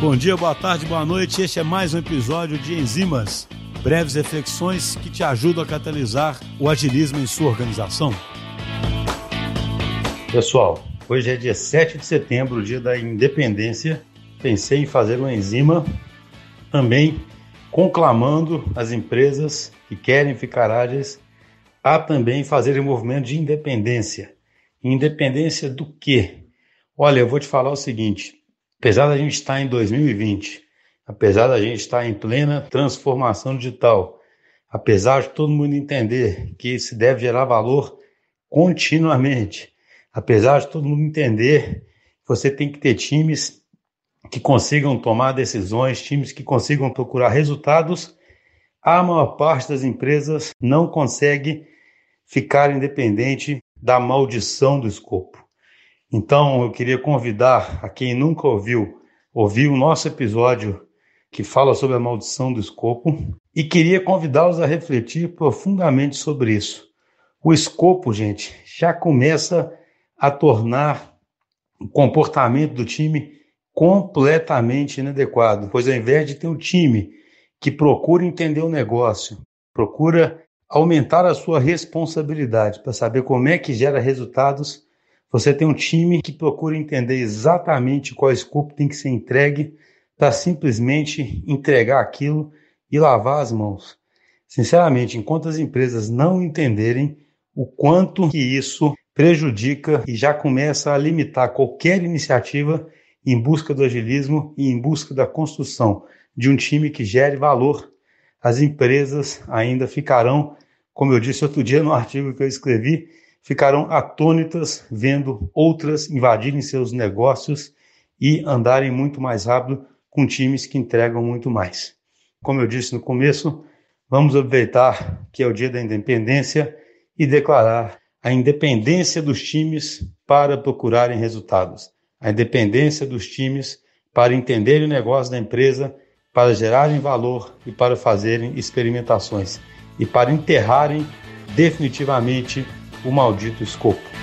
Bom dia, boa tarde, boa noite. Este é mais um episódio de Enzimas, breves reflexões que te ajudam a catalisar o agilismo em sua organização. Pessoal, hoje é dia 7 de setembro, dia da independência. Pensei em fazer uma enzima também conclamando as empresas que querem ficar ágeis a também fazerem um movimento de independência. Independência do quê? Olha, eu vou te falar o seguinte: apesar da gente estar em 2020, apesar da gente estar em plena transformação digital, apesar de todo mundo entender que se deve gerar valor continuamente, apesar de todo mundo entender que você tem que ter times que consigam tomar decisões, times que consigam procurar resultados, a maior parte das empresas não consegue ficar independente da maldição do escopo. Então, eu queria convidar a quem nunca ouviu, ouvir o nosso episódio que fala sobre a maldição do escopo e queria convidá-los a refletir profundamente sobre isso. O escopo, gente, já começa a tornar o comportamento do time completamente inadequado, pois ao invés de ter um time que procura entender o negócio, procura aumentar a sua responsabilidade para saber como é que gera resultados, você tem um time que procura entender exatamente qual escopo tem que ser entregue para simplesmente entregar aquilo e lavar as mãos. Sinceramente, enquanto as empresas não entenderem o quanto que isso prejudica e já começa a limitar qualquer iniciativa em busca do agilismo e em busca da construção de um time que gere valor, as empresas ainda ficarão, como eu disse outro dia no artigo que eu escrevi, ficarão atônitas vendo outras invadirem seus negócios e andarem muito mais rápido com times que entregam muito mais. Como eu disse no começo, vamos aproveitar que é o dia da independência e declarar a independência dos times para procurarem resultados a independência dos times para entenderem o negócio da empresa, para gerarem valor e para fazerem experimentações e para enterrarem definitivamente o maldito escopo.